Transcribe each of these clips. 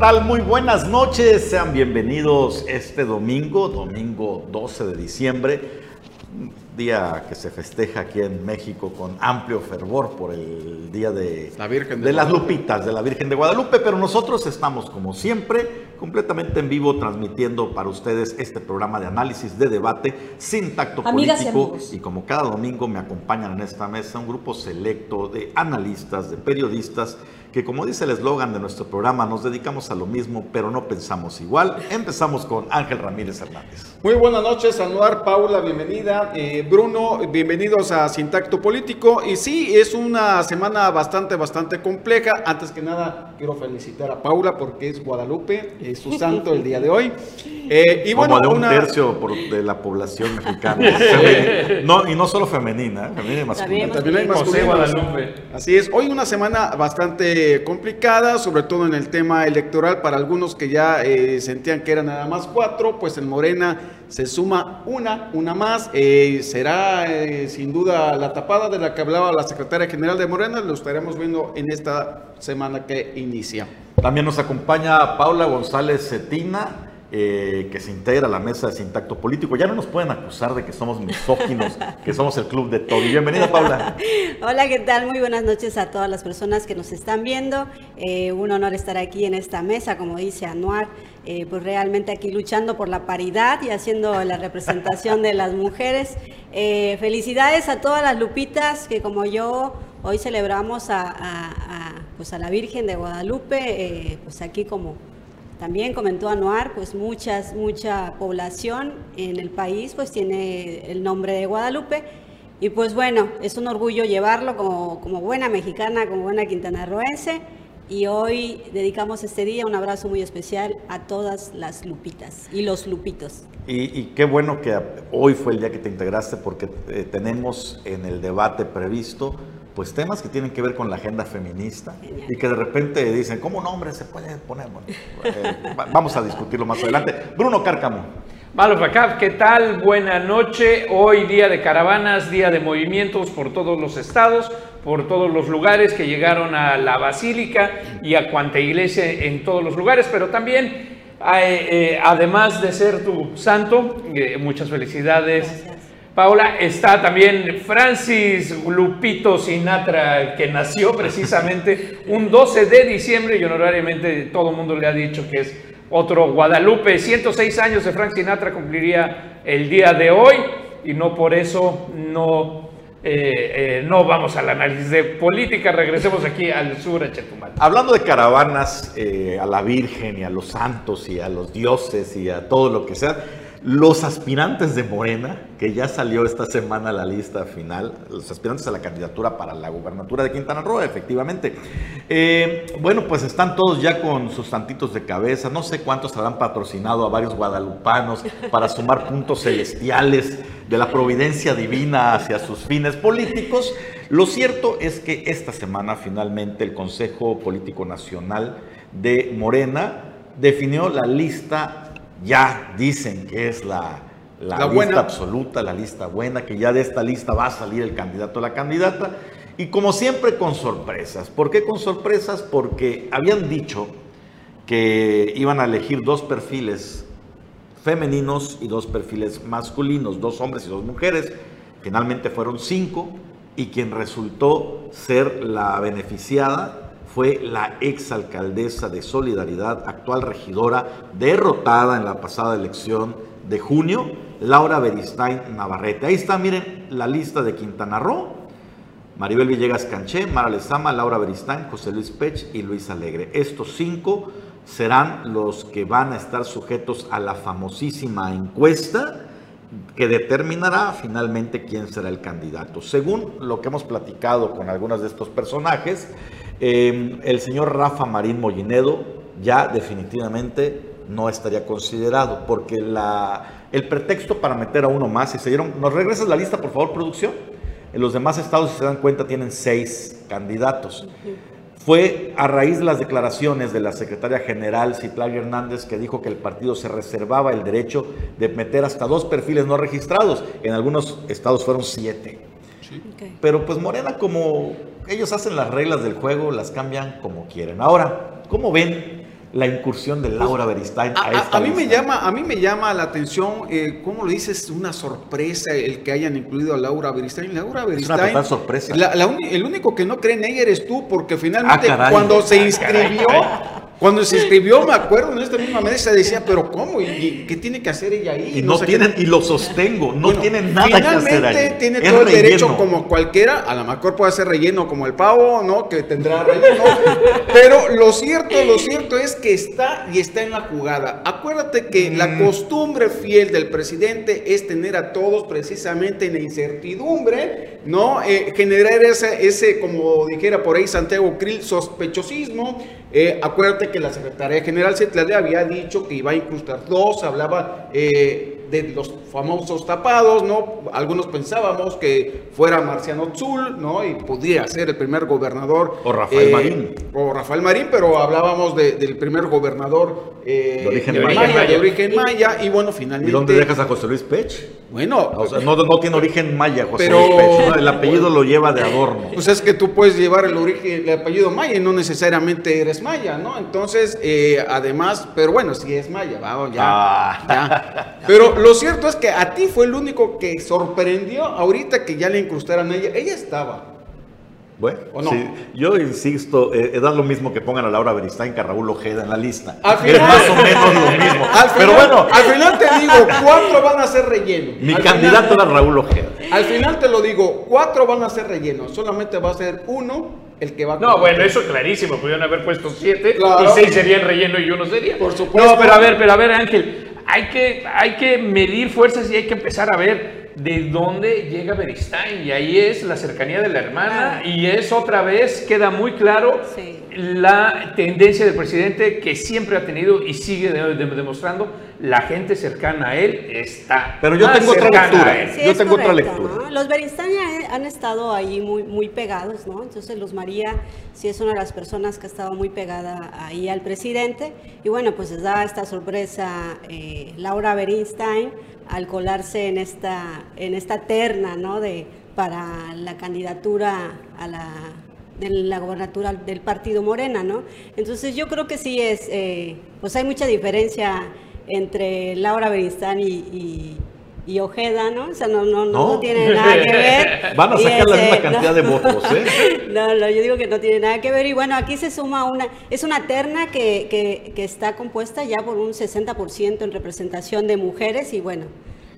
Hola, ¿qué tal? Muy buenas noches. Sean bienvenidos este domingo, domingo 12 de diciembre, día que se festeja aquí en México con amplio fervor por el día de, La Virgen de de las. Lupitas, de la Virgen de Guadalupe, pero nosotros estamos como siempre completamente en vivo transmitiendo para ustedes este programa de análisis, de debate, sin tacto Amigas y político amigos. y como cada domingo me acompañan en esta mesa un grupo selecto de analistas, de periodistas, que como dice el eslogan de nuestro programa, nos dedicamos a lo mismo, pero no pensamos igual. Empezamos con Ángel Ramírez Hernández. Muy buenas noches, Anuar, Paula, bienvenida. Eh, Bruno, bienvenidos a Sintacto Político. Y sí, es una semana bastante, bastante compleja. Antes que nada, quiero felicitar a Paula porque es Guadalupe, es su santo el día de hoy. Eh, y bueno, como de un una- tercio por- de la población mexicana. No, y no solo femenina, ¿eh? femenina y masculina. También hay José masculinos. Guadalupe. Así es, hoy una semana bastante complicada, sobre todo en el tema electoral, para algunos que ya eh, sentían que eran nada más cuatro, pues en Morena se suma una, una más, Eh, será eh, sin duda la tapada de la que hablaba la secretaria general de Morena, lo estaremos viendo en esta semana que inicia. También nos acompaña Paula González Cetina, eh, que se integra a la mesa de Sintacto Político. Ya no nos pueden acusar de que somos misóginos, que somos el club de todo. Bienvenida, Paula. Hola, ¿qué tal? Muy buenas noches a todas las personas que nos están viendo. Eh, un honor estar aquí en esta mesa, como dice Anuar, eh, pues realmente aquí luchando por la paridad y haciendo la representación de las mujeres. Felicidades a todas las lupitas que como yo hoy celebramos a, a- a, pues a la Virgen de Guadalupe, pues aquí como también comentó Anuar, pues muchas, mucha población en el país pues tiene el nombre de Guadalupe. Y pues bueno, es un orgullo llevarlo como, como buena mexicana, como buena quintanarroense. Y hoy dedicamos este día un abrazo muy especial a todas las lupitas y los lupitos. Y, qué bueno que hoy fue el día que te integraste porque eh, tenemos en el debate previsto pues temas que tienen que ver con la agenda feminista y que de repente dicen, ¿cómo un hombre se puede poner? Bueno, eh, va- vamos a discutirlo más adelante. Bruno Cárcamo. Malo Facab, ¿qué tal? Buena noche. Hoy día de caravanas, día de movimientos por todos los estados, por todos los lugares que llegaron a la basílica y a cuanta iglesia en todos los lugares, pero también, eh, eh, además de ser tu santo, muchas felicidades. Paula, está también Francis Lupito Sinatra, que nació precisamente un 12 de diciembre y honorariamente todo el mundo le ha dicho que es otro Guadalupe. 106 años de Frank Sinatra cumpliría el día de hoy y no por eso no, eh, eh, no vamos al análisis de política. Regresemos aquí al sur, a Chetumal. Hablando de caravanas eh, a la Virgen y a los santos y a los dioses y a todo lo que sea, los aspirantes de Morena, que ya salió esta semana la lista final, los aspirantes a la candidatura para la gubernatura de Quintana Roo, efectivamente. Eh, bueno, pues están todos ya con sus tantitos de cabeza. No sé cuántos habrán patrocinado a varios guadalupanos para sumar puntos celestiales de la providencia divina hacia sus fines políticos. Lo cierto es que esta semana finalmente el Consejo Político Nacional de Morena definió la lista, ya dicen que es la, la La lista buena. absoluta, la lista buena, que ya de esta lista va a salir el candidato o la candidata. Y como siempre con sorpresas. ¿Por qué con sorpresas? Porque habían dicho que iban a elegir dos perfiles femeninos y dos perfiles masculinos, dos hombres y dos mujeres. Finalmente fueron cinco y quien resultó ser la beneficiada fue la exalcaldesa de Solidaridad, actual regidora, derrotada en la pasada elección de junio, Laura Beristain Navarrete. Ahí está, miren, la lista de Quintana Roo. Maribel Villegas Canché, Mara Lezama, Laura Beristain, José Luis Pech y Luis Alegre. Estos cinco serán los que van a estar sujetos a la famosísima encuesta que determinará finalmente quién será el candidato. Según lo que hemos platicado con algunos de estos personajes, eh, el señor Rafa Marín Mollinedo ya definitivamente no estaría considerado, porque la, el pretexto para meter a uno más, si se dieron, ¿nos regresas la lista, por favor, producción? En los demás estados, si se dan cuenta, tienen seis candidatos. Fue a raíz de las declaraciones de la secretaria general Citlali Hernández que dijo que el partido se reservaba el derecho de meter hasta dos perfiles no registrados. En algunos estados fueron siete. Ok. Pero pues Morena, como ellos hacen las reglas del juego, las cambian como quieren. Ahora, ¿cómo ven la incursión de Laura Beristain a, esta a mí me llama, a mí me llama la atención, eh, ¿cómo lo dices? Una sorpresa el que hayan incluido a Laura Beristain. Laura Beristain. total sorpresa. la- el único que no cree en ella eres tú, porque finalmente Ah, caray. cuando se Ah, inscribió, cuando se inscribió, me acuerdo en esta misma mesa decía, pero ¿cómo? ¿Y, qué tiene que hacer ella ahí? Y no sé qué. tienen, y lo sostengo, no Bueno, tienen nada que hacer finalmente ahí. tiene Es todo el derecho como cualquiera, a lo mejor puede ser relleno como el pavo, ¿no? Que tendrá relleno. pero lo cierto, lo cierto es que está y está en la jugada. Acuérdate que la Mm. costumbre fiel del presidente es tener a todos precisamente en la incertidumbre, ¿no? Eh, generar ese, ese, como dijera por ahí Santiago Krill, sospechosismo. Eh, acuérdate que la Secretaría General Citlali había dicho que iba a incrustar dos, hablaba eh, de los famosos tapados, ¿no? Algunos pensábamos que fuera Marciano Tzul, ¿no? Y pudiera ser el primer gobernador. O Rafael Marín. O Rafael Marín, pero hablábamos de- del primer gobernador eh, De origen de maya. maya, de origen maya, y bueno, finalmente... ¿Y dónde dejas a José Luis Pech? Bueno, O sea, no, no tiene origen maya, José Pero- Luis Pech. ¿no? El apellido lo lleva de adorno. Pues es que tú puedes llevar el origen, el apellido Maya y no necesariamente eres Maya, ¿no? Entonces, eh, además, pero bueno, si es Maya, vamos, ya, Ah. ya. Pero lo cierto es que a ti fue el único que sorprendió ahorita que ya le incrustaran a ella. Ella estaba. Bueno, ¿O no? sí, yo insisto, eh, da lo mismo que pongan a Laura Beristain que a Raúl Ojeda en la lista. Al es final- más o menos lo mismo. Al final, Pero bueno, al final te digo, cuatro van a ser relleno. mi Al candidato final- era Raúl Ojeda. Al final te lo digo, cuatro van a ser rellenos. Solamente va a ser uno el que va a No, bueno, eso clarísimo. Pudieron haber puesto siete Claro. y seis serían relleno y uno sería. Por supuesto. No, pero a ver, pero a ver, Ángel. Hay que, hay que medir fuerzas y hay que empezar a ver de dónde llega Beristain. Y ahí es la cercanía de la hermana. Y es otra vez, queda muy claro Sí. La tendencia del presidente que siempre ha tenido y sigue de- de- demostrando. La gente cercana a él está. Pero yo más tengo otra lectura. Sí, Yo tengo otra correcto, lectura. ¿no? Los Beristain han- han estado ahí muy, muy pegados, ¿no? Entonces Luz María sí es una de las personas que ha estado muy pegada ahí al presidente. Y bueno, pues les da esta sorpresa eh, Laura Beristain al colarse en esta, en esta terna, ¿no? De, para la candidatura a la de la gobernatura del partido Morena, ¿no? Entonces yo creo que sí es, eh, pues hay mucha diferencia entre Laura Beristain y, y- y Ojeda, ¿no? O sea, no, no, no, No. no tiene nada que ver. Van a sacar la misma cantidad no. de votos, ¿eh? No, no, yo digo que no tiene nada que ver. Y bueno, aquí se suma una, es una terna que, que, que está compuesta ya por un 60% en representación de mujeres y bueno,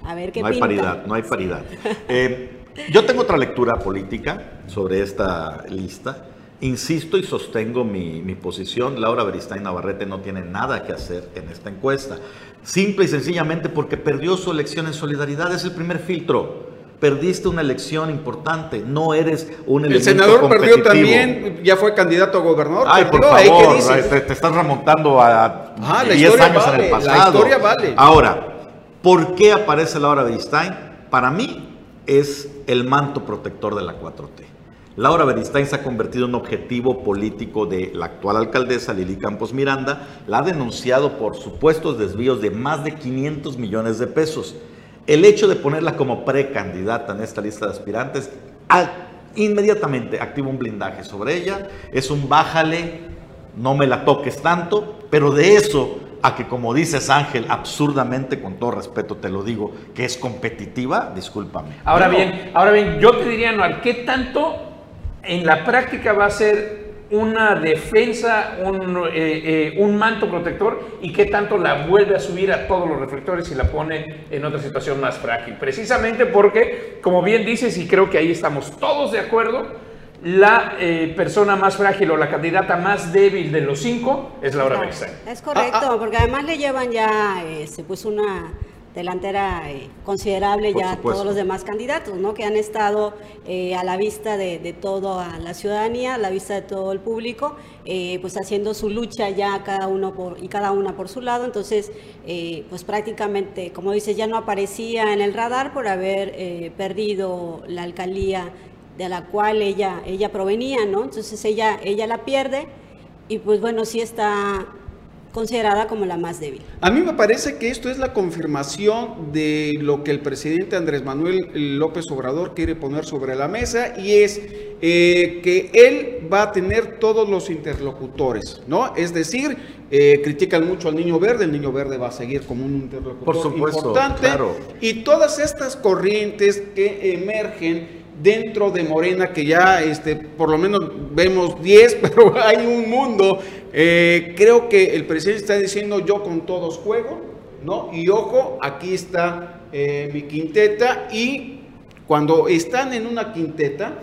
a ver qué No hay pinta. paridad, no hay paridad. Eh, yo tengo otra lectura política sobre esta lista. Insisto y sostengo mi, mi posición. Laura Beristain Navarrete no tiene nada que hacer en esta encuesta. Simple y sencillamente porque perdió su elección en solidaridad. Es el primer filtro. Perdiste una elección importante. No eres un El senador perdió también, ya fue candidato a gobernador. Ay, por ¿eh? ¿qué favor, dices? te, te estás remontando a Ah, la 10 historia años en vale, el la pasado. historia vale. Ahora, ¿por qué aparece Laura Beristain? Para mí es el manto protector de la 4T. Laura Beristain se ha convertido en objetivo político de la actual alcaldesa Lili Campos Miranda. La ha denunciado por supuestos desvíos de más de 500 millones de pesos. El hecho de ponerla como precandidata en esta lista de aspirantes inmediatamente activa un blindaje sobre ella. Es un bájale, no me la toques tanto, pero de eso a que como dices Ángel, absurdamente, con todo respeto te lo digo, que es competitiva, discúlpame. Ahora No. bien, ahora bien, yo te diría, Noar, ¿qué tanto en la práctica va a ser una defensa, un, eh, eh, un manto protector y qué tanto la vuelve a subir a todos los reflectores y la pone en otra situación más frágil? Precisamente porque, como bien dices, y creo que ahí estamos todos de acuerdo, la eh, persona más frágil o la candidata más débil de los cinco es Laura Claro, Beristain. Es correcto, Ah, porque además le llevan ya, eh, se puso una delantera eh, considerable ya supuesto. todos los demás candidatos, ¿no? Que han estado eh, a la vista de, de toda la ciudadanía, a la vista de todo el público, eh, pues haciendo su lucha ya cada uno por, y cada una por su lado. Entonces, eh, pues prácticamente, como dices, ya no aparecía en el radar por haber eh, perdido la alcaldía de la cual ella, ella provenía, ¿no? Entonces ella, ella la pierde y pues bueno, sí está considerada como la más débil. A mí me parece que esto es la confirmación de lo que el presidente Andrés Manuel López Obrador quiere poner sobre la mesa y es eh, que él va a tener todos los interlocutores, ¿no? Es decir, eh, critican mucho al Niño Verde, el Niño Verde va a seguir como un interlocutor Por supuesto, importante claro. y todas estas corrientes que emergen dentro de Morena, que ya este, por lo menos vemos 10, pero hay un mundo. Eh, creo que el presidente está diciendo yo con todos juego, ¿no? Y ojo, aquí está eh, mi quinteta y cuando están en una quinteta,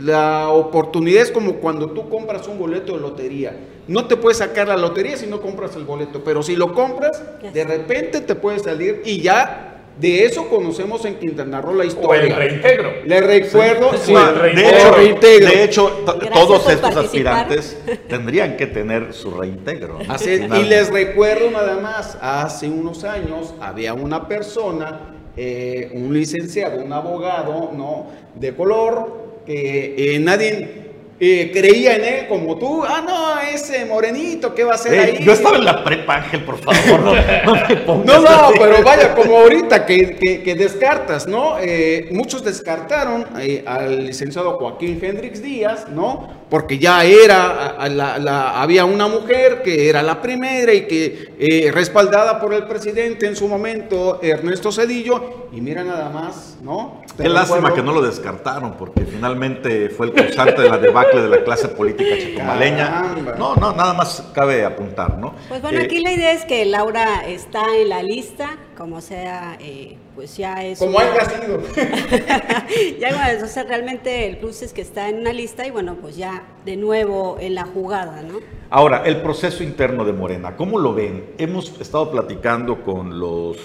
la oportunidad es como cuando tú compras un boleto de lotería. No te puedes sacar la lotería si no compras el boleto, pero si lo compras, de repente te puede salir y ya de eso conocemos en Quintana Roo la O historia. el reintegro. Le recuerdo, sí, el de hecho, reintegro. de hecho, t- Gracias todos estos participar. aspirantes tendrían que tener su reintegro. ¿no? Así es, y les recuerdo nada más, hace unos años había una persona, eh, un licenciado, un abogado, ¿no? De color, que eh, nadie eh, creía en él como tú. Ah, no, ese morenito, ¿qué va a hacer Eh, ahí? yo estaba en la prepa, Ángel, por favor, no, no me pongas No, no, así. pero vaya, como ahorita que, que- que descartas, ¿no? Eh, muchos descartaron eh, al licenciado Joaquín Hendrix Díaz, ¿no? Porque ya era, a- a la- la- había una mujer que era la primera y que respaldada por el presidente en su momento, Ernesto Cedillo, y mira nada más, ¿no? Qué lástima que no lo descartaron, porque finalmente fue el causante de la debacle de la clase política chacomaleña. Caramba. No, no, nada más cabe apuntar, ¿no? Pues bueno, Eh, aquí la idea es que Laura está en la lista, como sea, eh, pues ya es... Como una- haya sido. ya bueno, entonces realmente el plus es que está en una lista y bueno, pues ya de nuevo en la jugada, ¿no? Ahora, el proceso interno de Morena, ¿cómo lo ven? Hemos estado platicando con los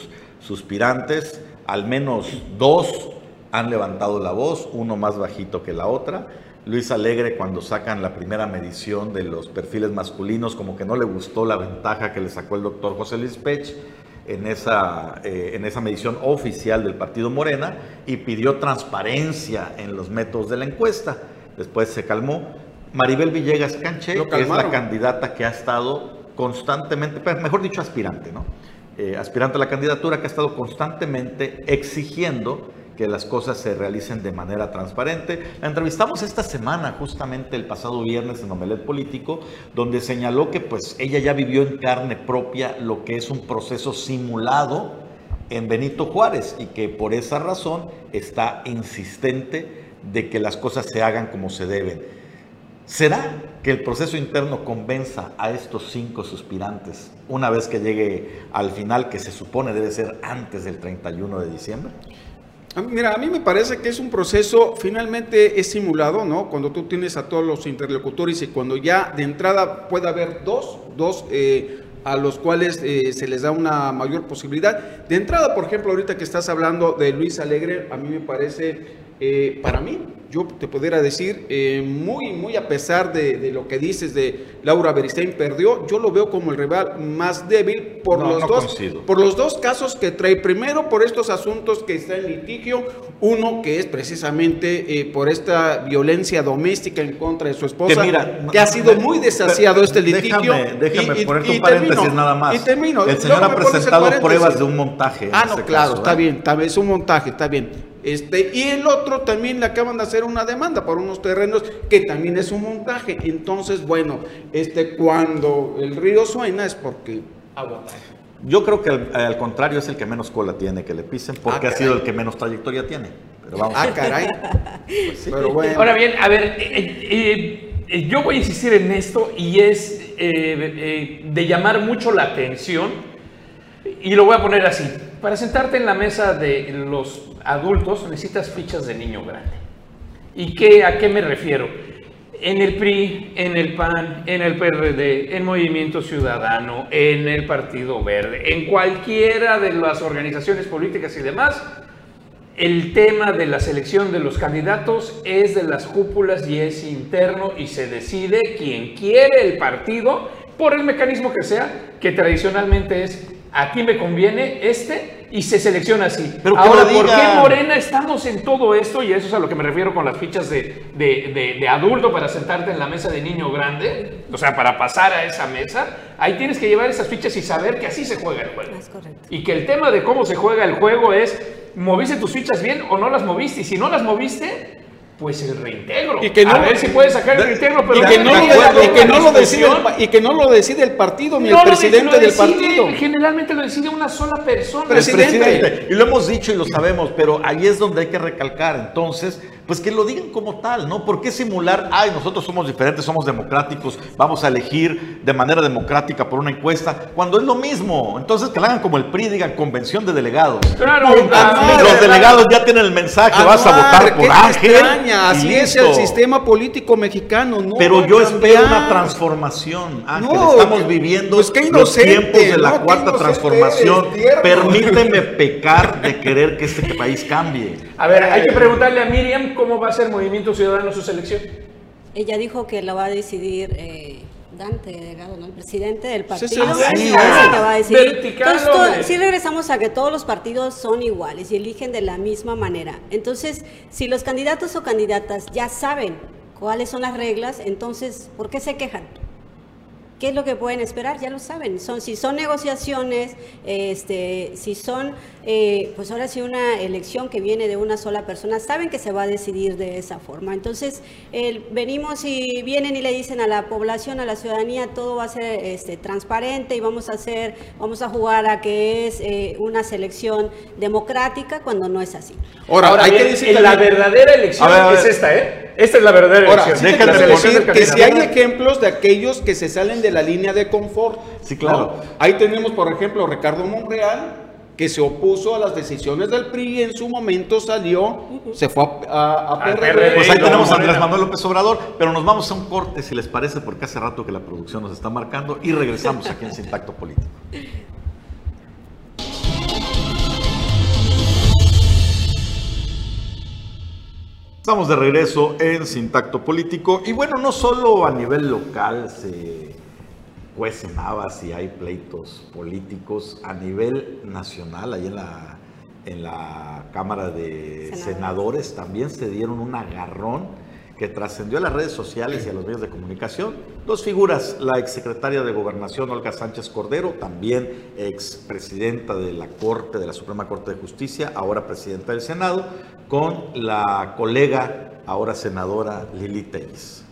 suspirantes, al menos dos han levantado la voz, uno más bajito que la otra. Luis Alegre cuando sacan la primera medición de los perfiles masculinos, como que no le gustó la ventaja que le sacó el doctor José Luis Pech en esa, eh, en esa medición oficial del partido Morena y pidió transparencia en los métodos de la encuesta. Después se calmó. Maribel Villegas Canche, es la candidata que ha estado constantemente, pero mejor dicho, aspirante, ¿no? Eh, aspirante a la candidatura que ha estado constantemente exigiendo que las cosas se realicen de manera transparente. La entrevistamos esta semana, justamente el pasado viernes en Omelet Político, donde señaló que pues ella ya vivió en carne propia lo que es un proceso simulado en Benito Juárez y que por esa razón está insistente de que las cosas se hagan como se deben. ¿Será que el proceso interno convenza a estos cinco suspirantes una vez que llegue al final, que se supone debe ser antes del 31 de diciembre? Mira, a mí me parece que es un proceso, finalmente es simulado, ¿no? Cuando tú tienes a todos los interlocutores y cuando ya de entrada puede haber dos, dos eh, a los cuales eh, se les da una mayor posibilidad. De entrada, por ejemplo, ahorita que estás hablando de Luis Alegre, a mí me parece, eh, para mí, yo te pudiera decir, eh, muy, muy a pesar de, de lo que dices de Laura Beristain perdió, yo lo veo como el rival más débil por No, los no dos coincido. por los dos casos que trae. Primero, por estos asuntos que está en litigio. Uno que es precisamente eh, por esta violencia doméstica en contra de su esposa, Que ha sido muy desasiado este déjame- litigio. déjame ponerte un termino, paréntesis nada más. Y termino. El señor Luego ha presentado pruebas de un montaje Ah, no, ese claro, caso, está ¿eh? bien, está bien, es un montaje, está bien. Este, y el otro también le acaban de hacer una demanda por unos terrenos que también es un montaje. Entonces, bueno, este, cuando el río suena es porque agua. Yo creo que al, al contrario es el que menos cola tiene que le pisen, porque Ah, ha sido el que menos trayectoria tiene. Pero vamos. Ah, caray. Pero bueno. Ahora bien, a ver, eh, eh, eh, yo voy a insistir en esto y es eh, eh, de llamar mucho la atención y lo voy a poner así. Para sentarte en la mesa de los adultos necesitas fichas de niño grande. ¿Y qué, a qué me refiero? En el PRI, en el PAN, en el PRD, en Movimiento Ciudadano, en el Partido Verde, en cualquiera de las organizaciones políticas y demás, el tema de la selección de los candidatos es de las cúpulas y es interno y se decide quien quiere el partido por el mecanismo que sea, que tradicionalmente es aquí me conviene este y se selecciona así. Pero Ahora, ¿por qué. Morena estamos en todo esto? Y eso es a lo que me refiero con las fichas de, de- de- de adulto para sentarte en la mesa de niño grande, o sea, para pasar a esa mesa. Ahí tienes que llevar esas fichas y saber que así se juega el juego. Es correcto. Y que el tema de cómo se juega el juego es, ¿moviste tus fichas bien o no las moviste? Y si no las moviste, pues el reintegro. Y que no- a ver si puedes sacar el reintegro, pero Y que, no dar y que una no lo decide el, y que no lo decide el partido ni No el lo presidente de- lo del decide- partido. Generalmente lo decide una sola persona. Presidente. Y lo hemos dicho y lo sabemos, pero ahí es donde hay que recalcar. Entonces, pues que lo digan como tal, ¿no? ¿Por qué simular, ay, nosotros somos diferentes, somos democráticos, vamos a elegir de manera democrática por una encuesta, cuando es lo mismo? Entonces, que lo hagan como el PRI, digan convención de delegados. Claro, ah, Los delegados ya tienen el mensaje, vas a votar ¿qué por Ángel. extraña? Así es el sistema político mexicano. No Pero yo espero una transformación, Ángel. No, Estamos viviendo pues los tiempos de la cuarta transformación. Permíteme pecar de querer que este país cambie. A ver, hay que preguntarle a Miriam cómo va a ser Movimiento Ciudadano su selección. Ella dijo que lo va a decidir eh, Dante Delgado, ¿no? El presidente del Sí, partido. sí, sí, ah, que va a decidir. vertical, Entonces, sí regresamos a que todos los partidos son iguales y eligen de la misma manera. Entonces, si los candidatos o candidatas ya saben cuáles son las reglas, entonces, ¿por qué se quejan? ¿Qué es lo que pueden esperar? Ya lo saben. Son, si son negociaciones, este, si son, eh, pues ahora sí una elección que viene de una sola persona, saben que se va a decidir de esa forma. Entonces, el- venimos y vienen y le dicen a la población, a la ciudadanía, todo va a ser este, transparente y vamos a hacer, vamos a jugar a que es eh, una selección democrática cuando no es así. Ahora, Ahora hay bien, que decir la también- verdadera elección ver. es esta, ¿eh? Esta es la verdadera Ahora, elección. sí decir que si hay ejemplos de aquellos que se salen de la línea de confort. Sí, claro. ¿no? Ahí tenemos, por ejemplo, Ricardo Monreal, que se opuso a las decisiones del PRI y en su momento salió, se fue a, a- a Al PRD. PRD. Pues ahí tenemos a. Andrés Manuel López Obrador, pero nos vamos a un corte, si les parece, porque hace rato que la producción nos está marcando y regresamos aquí en Sintacto Político. Estamos de regreso en Sintacto Político y bueno, no solo a nivel local se cuecen habas y hay pleitos políticos, a nivel nacional, ahí en la, en la Cámara de Senadores. Senadores también se dieron un agarrón que trascendió a las redes sociales y a los medios de comunicación. Dos figuras, la exsecretaria de Gobernación Olga Sánchez Cordero, también expresidenta de la Corte, de la Suprema Corte de Justicia, ahora presidenta del Senado, con la colega, ahora senadora Lili Telles.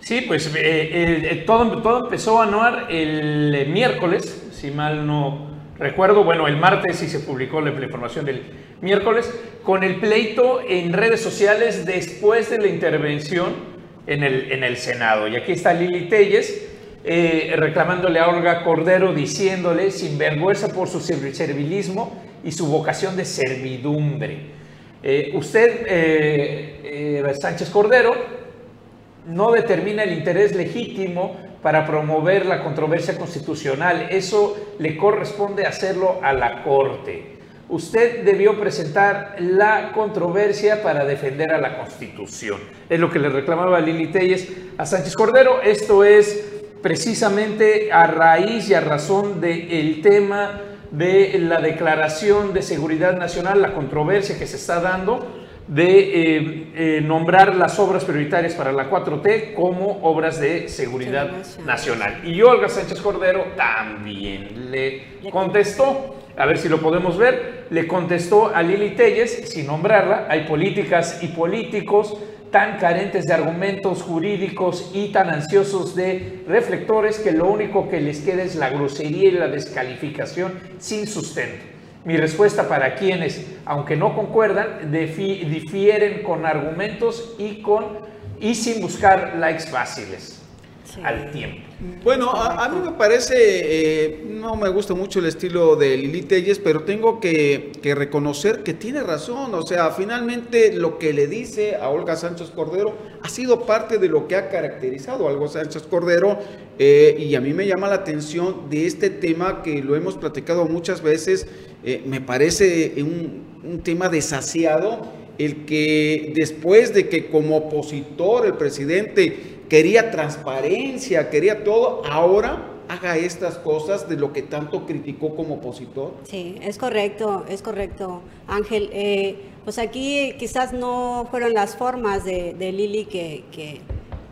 Sí, pues eh, eh, eh, todo, todo empezó a anuar el miércoles, si mal no recuerdo. Bueno, el martes sí se publicó la, información del miércoles, con el pleito en redes sociales después de la intervención en el, en el Senado. Y aquí está Lili Telles eh, reclamándole a Olga Cordero, diciéndole, sin vergüenza por su serv- servilismo y su vocación de servidumbre. Eh, usted, eh, Sánchez Cordero, no determina el interés legítimo para promover la controversia constitucional. Eso le corresponde hacerlo a la Corte. Usted debió presentar la controversia para defender a la Constitución. Es lo que le reclamaba Lili Telles a Sánchez Cordero. Esto es precisamente a raíz y a razón del tema de la declaración de seguridad nacional, la controversia que se está dando de eh, eh, nombrar las obras prioritarias para la 4T como obras de seguridad nacional. Y Olga Sánchez Cordero también le Le contestó, a ver si lo podemos ver, le contestó a Lili Telles, sin nombrarla, hay políticas y políticos tan carentes de argumentos jurídicos y tan ansiosos de reflectores que lo único que les queda es la grosería y la descalificación sin sustento. Mi respuesta para quienes, aunque no concuerdan, difieren con argumentos y, con, y sin buscar likes fáciles Sí. al tiempo. Bueno, a, a mí me parece, eh, no me gusta mucho el estilo de Lili Telles, pero tengo que, que reconocer que tiene razón. O sea, finalmente lo que le dice a Olga Sánchez Cordero ha sido parte de lo que ha caracterizado a Olga Sánchez Cordero. eh, y a mí me llama la atención de este tema que lo hemos platicado muchas veces. eh, me parece un, un tema desasiado el que después de que como opositor el presidente quería transparencia, quería todo, ahora haga estas cosas de lo que tanto criticó como opositor? Sí, es correcto, es correcto, Ángel. Eh, pues aquí quizás no fueron las formas de, Lili que, que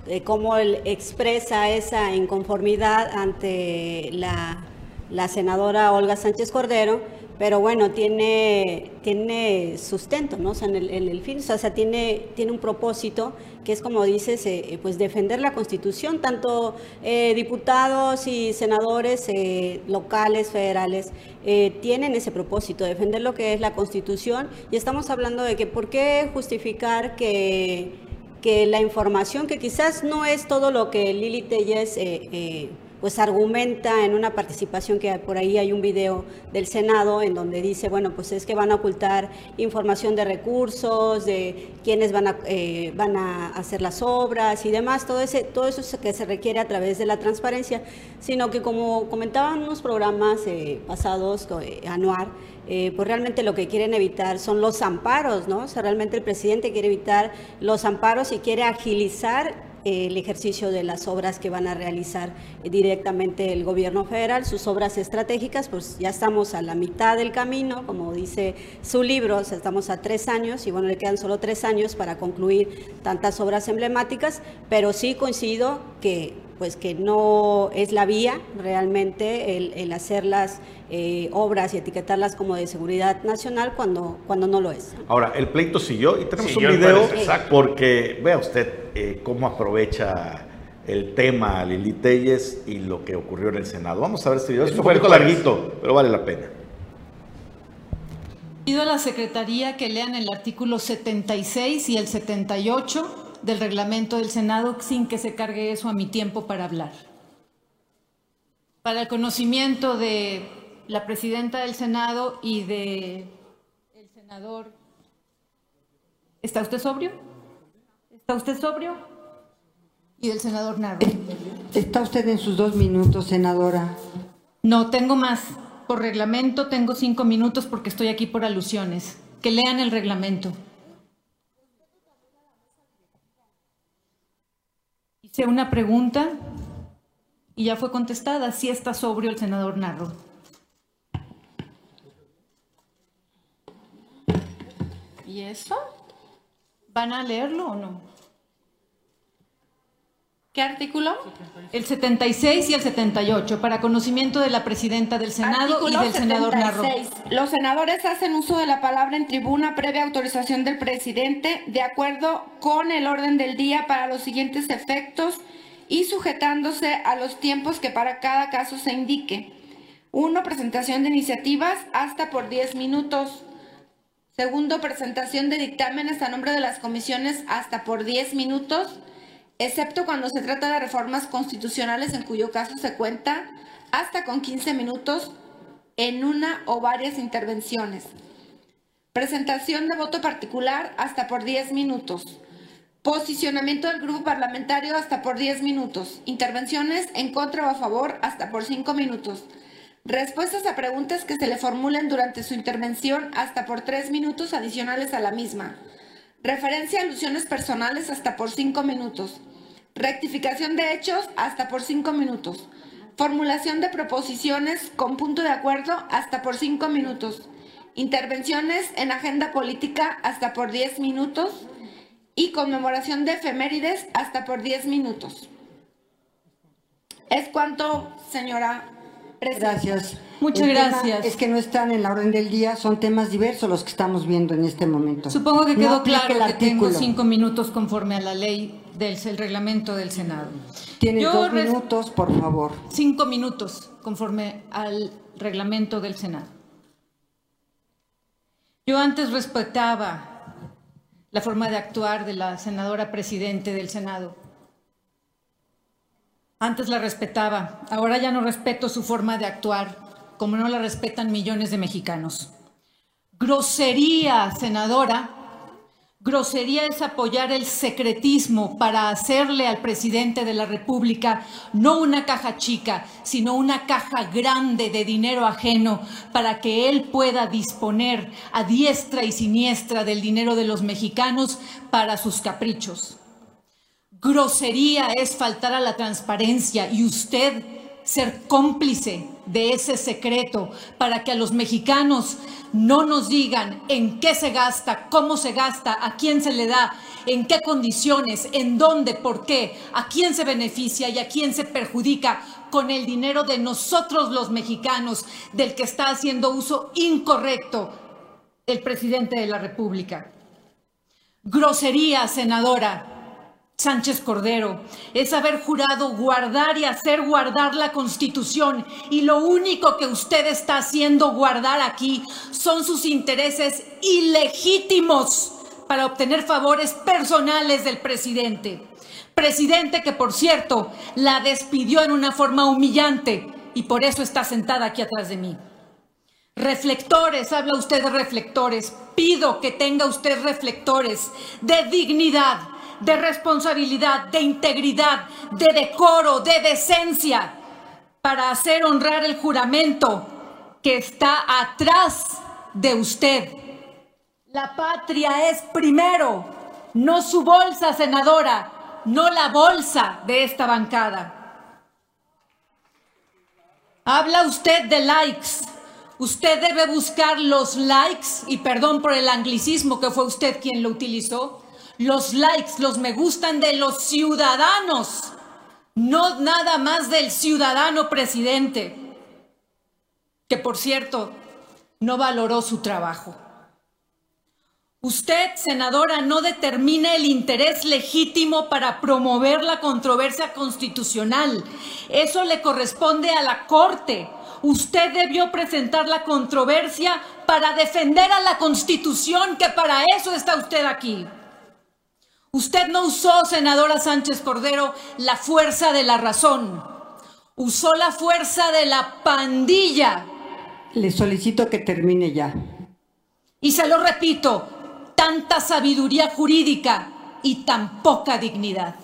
de cómo él expresa esa inconformidad ante la, la senadora Olga Sánchez Cordero, pero bueno, tiene, tiene sustento, ¿no? O sea, en el, en fin, o sea, tiene, tiene un propósito que es como dices, eh, pues defender la Constitución, tanto eh, diputados y senadores eh, locales, federales, tienen ese propósito, defender lo que es la Constitución, y estamos hablando de que por qué justificar que, que la información, que quizás no es todo lo que Lili Telles pues argumenta en una participación que por ahí hay un video del Senado en donde dice, bueno, pues es que van a ocultar información de recursos, de quiénes van a, eh, van a hacer las obras y demás, todo, ese, todo eso que se requiere a través de la transparencia, sino que como comentaban unos programas eh, pasados, eh, anuar, pues realmente lo que quieren evitar son los amparos, ¿no? O sea, realmente el presidente quiere evitar los amparos y quiere agilizar el ejercicio de las obras que van a realizar directamente el gobierno federal, sus obras estratégicas, pues ya estamos a la mitad del camino, como dice su libro, estamos a tres años y bueno, le quedan solo tres años para concluir tantas obras emblemáticas, pero sí coincido que pues que no es la vía realmente el, hacer las eh, obras y etiquetarlas como de seguridad nacional cuando, cuando no lo es. Ahora, el pleito siguió y tenemos un video porque vea usted eh, cómo aprovecha el tema Lili Telles y lo que ocurrió en el Senado. Vamos a ver este video, es un poco larguito, pero vale la pena. Pido a la Secretaría que lean el artículo 76 y el 78 del reglamento del Senado sin que se cargue eso a mi tiempo para hablar. Para el conocimiento de la presidenta del Senado y de el senador. ¿Está usted sobrio? ¿Está usted sobrio? Y del senador Narro. Está usted en sus dos minutos, senadora. No, tengo más. Por reglamento tengo cinco minutos porque estoy aquí por alusiones. Que lean el reglamento. Hice una pregunta y ya fue contestada. Sí está sobrio el senador Narro. ¿Y eso? ¿Van a leerlo o no? ¿Qué artículo? El 76 y el 78, para conocimiento de la presidenta del Senado y del senador Narro. Los senadores hacen uso de la palabra en tribuna previa autorización del presidente, de acuerdo con el orden del día para los siguientes efectos y sujetándose a los tiempos que para cada caso se indique. Uno, presentación de iniciativas hasta por 10 minutos. Segundo, presentación de dictámenes a nombre de las comisiones hasta por 10 minutos excepto cuando se trata de reformas constitucionales en cuyo caso se cuenta hasta con 15 minutos en una o varias intervenciones. Presentación de voto particular hasta por 10 minutos. Posicionamiento del grupo parlamentario hasta por 10 minutos. Intervenciones en contra o a favor hasta por 5 minutos. Respuestas a preguntas que se le formulen durante su intervención hasta por 3 minutos adicionales a la misma. Referencia a alusiones personales hasta por 5 minutos. Rectificación de hechos hasta por 5 minutos. Formulación de proposiciones con punto de acuerdo hasta por 5 minutos. Intervenciones en agenda política hasta por 10 minutos. Y conmemoración de efemérides hasta por 10 minutos. Es cuanto, señora Gracias. Muchas gracias. Es que no están en la orden del día, son temas diversos los que estamos viendo en este momento. Supongo que quedó claro que tengo cinco minutos conforme a la ley del reglamento del Senado. Tiene dos minutos, por favor. Cinco minutos conforme al reglamento del Senado. Yo antes respetaba la forma de actuar de la senadora presidente del Senado. Antes la respetaba, ahora ya no respeto su forma de actuar como no la respetan millones de mexicanos. Grosería, senadora. Grosería es apoyar el secretismo para hacerle al presidente de la República no una caja chica, sino una caja grande de dinero ajeno para que él pueda disponer a diestra y siniestra del dinero de los mexicanos para sus caprichos. Grosería es faltar a la transparencia y usted ser cómplice de ese secreto para que a los mexicanos no nos digan en qué se gasta, cómo se gasta, a quién se le da, en qué condiciones, en dónde, por qué, a quién se beneficia y a quién se perjudica con el dinero de nosotros los mexicanos, del que está haciendo uso incorrecto el presidente de la República. Grosería, senadora, Sánchez Cordero, es haber jurado guardar y hacer guardar la Constitución y lo único que usted está haciendo guardar aquí son sus intereses ilegítimos para obtener favores personales del presidente. Presidente que, por cierto, la despidió en una forma humillante y por eso está sentada aquí atrás de mí. Reflectores, habla usted de reflectores. Pido que tenga usted reflectores de dignidad, de responsabilidad, de integridad, de decoro, de decencia, para hacer honrar el juramento que está atrás de usted. La patria es primero, no su bolsa, senadora, no la bolsa de esta bancada. Habla usted de likes. Usted debe buscar los likes, y perdón por el anglicismo que fue usted quien lo utilizó, los likes, los me gustan de los ciudadanos, no nada más del ciudadano presidente, que por cierto no valoró su trabajo. Usted, senadora, no determina el interés legítimo para promover la controversia constitucional. Eso le corresponde a la Corte. Usted debió presentar la controversia para defender a la Constitución, que para eso está usted aquí. Usted no usó, senadora Sánchez Cordero, la fuerza de la razón. Usó la fuerza de la pandilla. Le solicito que termine ya. Y se lo repito, tanta sabiduría jurídica y tan poca dignidad.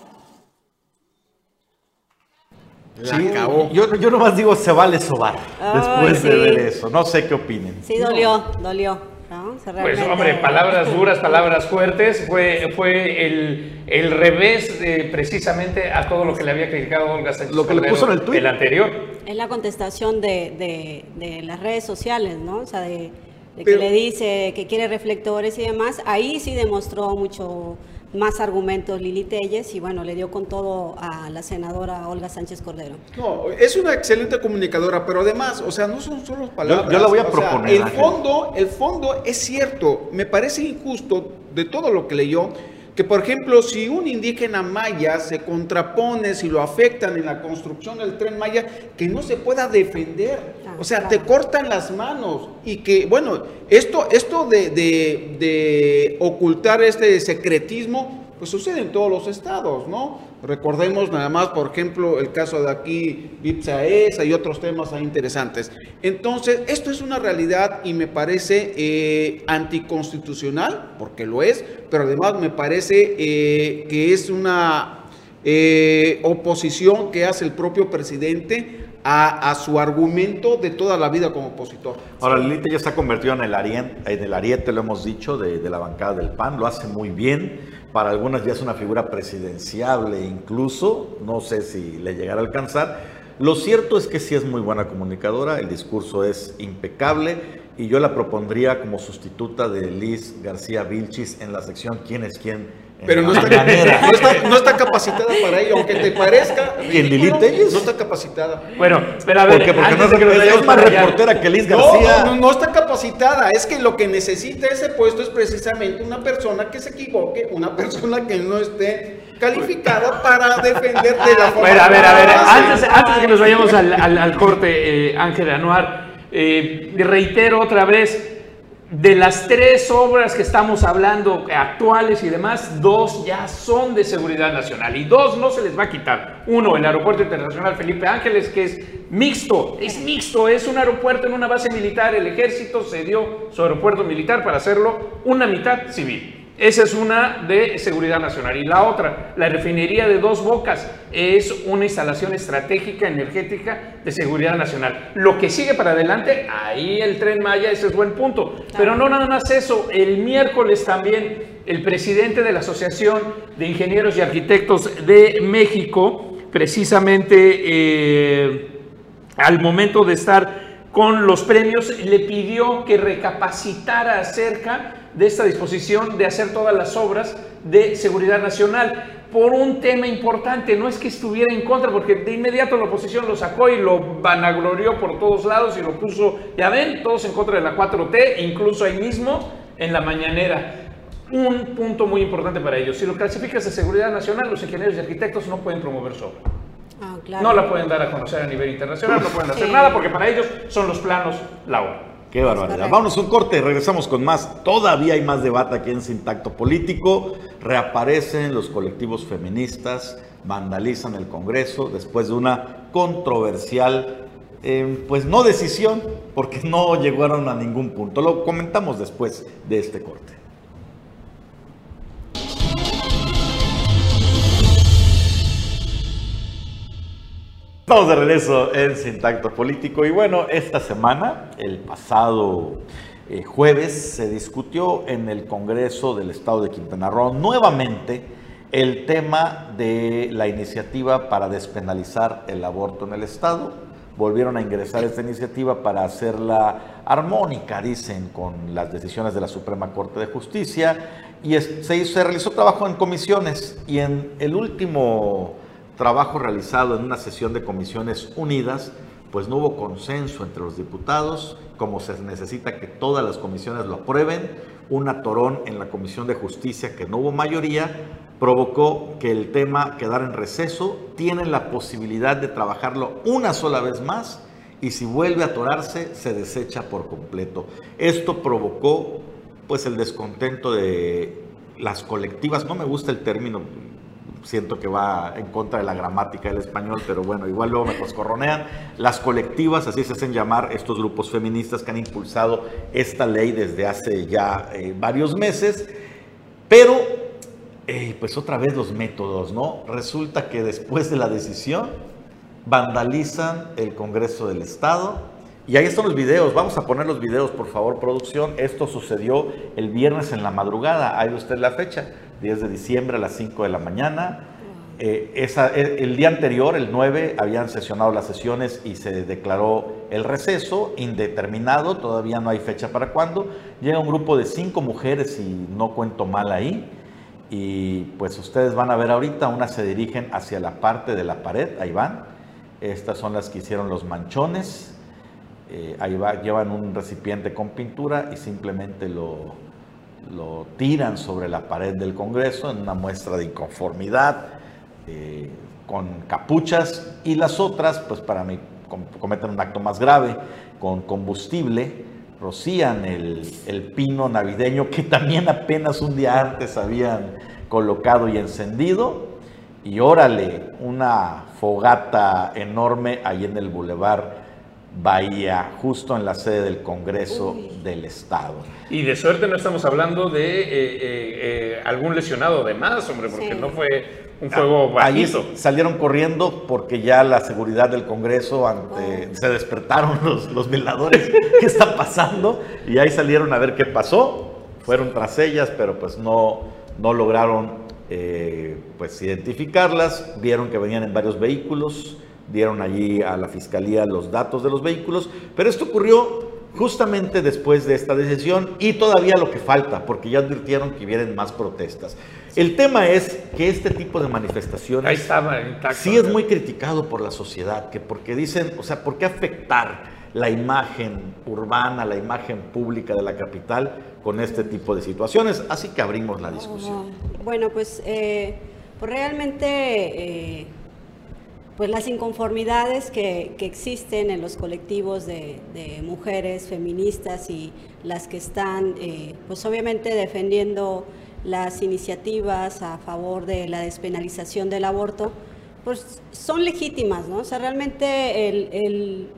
Sí, Yo, yo nomás digo, se vale sobar después de ver eso. No sé qué opinen. Sí, dolió, dolió. ¿No? O sea, Pues hombre, palabras duras, palabras fuertes, fue, fue el, el revés de, precisamente a todo lo que le había criticado Olga Sánchez Lo que le puso en el tuit. El anterior. Es la contestación de, de- de las redes sociales, ¿no? O sea, de, de que Pero- le dice que quiere reflectores y demás. Ahí sí demostró mucho más argumentos Lili Telles y bueno, le dio con todo a la senadora Olga Sánchez Cordero. No, es una excelente comunicadora, pero además, o sea, no son solo palabras. Yo- yo la voy a o sea, proponer, el fondo, el fondo es cierto. Me parece injusto de todo lo que leyó que, por ejemplo, si un indígena maya se contrapone, si lo afectan en la construcción del tren maya, que no se pueda defender. Ah, O sea, te cortan las manos y que, bueno, esto, esto de, de- de ocultar este secretismo, pues sucede en todos los estados, ¿no? Recordemos nada más, por ejemplo, el caso de aquí, Vipsaesa y otros temas interesantes. Entonces, esto es una realidad y me parece eh, anticonstitucional, porque lo es, pero además me parece eh, que es una eh, oposición que hace el propio presidente a, a su argumento de toda la vida como opositor. Ahora, Lilita ya ha convertido en el, arien- en el ariete, lo hemos dicho, de, de la bancada del PAN, lo hace muy bien. Para algunas ya es una figura presidenciable incluso, no sé si le llegará a alcanzar. Lo cierto es que sí es muy buena comunicadora, el discurso es impecable y yo la propondría como sustituta de Liz García Vilchis en la sección ¿Quién es quién? Pero no está, no, está, no está capacitada para ello, aunque te parezca. ¿Quién, Lili ridículo, Telles? No está capacitada. Bueno, pero a ver, ¿Por qué? Porque antes no que es, más reportera que Liz No, García. no, no está capacitada. Es que lo que necesita ese puesto es precisamente una persona que se equivoque, una persona que no esté calificada para defender de la forma. Bueno, a ver, a ver, antes, antes de que nos vayamos al, al- al corte, eh, Ángel Anuar, eh, reitero otra vez, de las tres obras que estamos hablando, actuales y demás, dos ya son de seguridad nacional y dos no se les va a quitar. Uno, el Aeropuerto Internacional Felipe Ángeles, que es mixto, es mixto, es un aeropuerto en una base militar, el ejército cedió su aeropuerto militar para hacerlo una mitad civil. Esa es una de seguridad nacional. Y la otra, la refinería de Dos Bocas, es una instalación estratégica energética de seguridad nacional. Lo que sigue para adelante, ahí el tren Maya, ese es buen punto. Pero no nada más eso, el miércoles también el presidente de la Asociación de Ingenieros y Arquitectos de México, precisamente... eh, al momento de estar con los premios, le pidió que recapacitara acerca de esta disposición de hacer todas las obras de seguridad nacional por un tema importante, no es que estuviera en contra, porque de inmediato la oposición lo sacó y lo vanaglorió por todos lados y lo puso, ya ven, todos en contra de la 4T, incluso ahí mismo en la mañanera. Un punto muy importante para ellos, si lo clasificas de seguridad nacional, los ingenieros y arquitectos no pueden promover su obra. Ah, claro. No la pueden dar a conocer a nivel internacional, no pueden hacer nada, porque para ellos son los planos la obra. Qué barbaridad. Vámonos un corte, regresamos con más. Todavía hay más debate aquí en Sintacto Político. Reaparecen los colectivos feministas, vandalizan el Congreso después de una controversial, eh, pues no decisión, porque no llegaron a ningún punto. Lo comentamos después de este corte. Estamos de regreso en Sintacto Político y bueno, esta semana, el pasado eh, jueves, se discutió en el Congreso del Estado de Quintana Roo nuevamente el tema de la iniciativa para despenalizar el aborto en el Estado. Volvieron a ingresar esta iniciativa para hacerla armónica, dicen, con las decisiones de la Suprema Corte de Justicia y se, hizo, se realizó trabajo en comisiones y en el último trabajo realizado en una sesión de comisiones unidas, pues no hubo consenso entre los diputados, como se necesita que todas las comisiones lo aprueben, un atorón en la Comisión de Justicia que no hubo mayoría, provocó que el tema quedara en receso, tienen la posibilidad de trabajarlo una sola vez más y si vuelve a atorarse se desecha por completo. Esto provocó pues el descontento de las colectivas, no me gusta el término, siento que va en contra de la gramática del español, pero bueno, igual luego me coscorronean. Las colectivas, así se hacen llamar estos grupos feministas que han impulsado esta ley desde hace ya eh, varios meses, pero eh, pues otra vez los métodos, ¿no? Resulta que después de la decisión vandalizan el Congreso del Estado. Y ahí están los videos, vamos a poner los videos, por favor, producción. Esto sucedió el viernes en la madrugada, ahí usted la fecha. 10 de diciembre a las 5 de la mañana. Eh, esa, el día anterior, el 9, habían sesionado las sesiones y se declaró el receso indeterminado, todavía no hay fecha para cuándo. Llega un grupo de cinco mujeres y no cuento mal ahí. Y pues ustedes van a ver ahorita, unas se dirigen hacia la parte de la pared, ahí van. Estas son las que hicieron los manchones. Eh, ahí va, llevan un recipiente con pintura y simplemente lo, lo tiran sobre la pared del Congreso en una muestra de inconformidad, eh, con capuchas, y las otras, pues para mí, cometen un acto más grave, con combustible, rocían el, el pino navideño que también apenas un día antes habían colocado y encendido, y órale, una fogata enorme ahí en el bulevar Bahía, justo en la sede del Congreso del Estado. Y de suerte no estamos hablando de eh, eh, eh, algún lesionado de más, hombre, porque no fue un fuego ah, bajito. salieron corriendo porque ya la seguridad del Congreso, ante, se despertaron los, los veladores, ¿qué está pasando? Y ahí salieron a ver qué pasó, fueron tras ellas, pero pues no, no lograron pues identificarlas, vieron que venían en varios vehículos, dieron allí a la fiscalía los datos de los vehículos, pero esto ocurrió justamente después de esta decisión y todavía lo que falta, porque ya advirtieron que vienen más protestas. El tema es que este tipo de manifestaciones Ahí estaba intacto, sí es muy criticado por la sociedad, que porque dicen, o sea, ¿por qué afectar la imagen urbana, la imagen pública de la capital con este tipo de situaciones? Así que abrimos la discusión. bueno, pues, eh, pues realmente... Eh, pues las inconformidades que, existen en los colectivos de, mujeres feministas y las que están, eh, pues obviamente defendiendo las iniciativas a favor de la despenalización del aborto, pues son legítimas, ¿no? O sea, realmente el,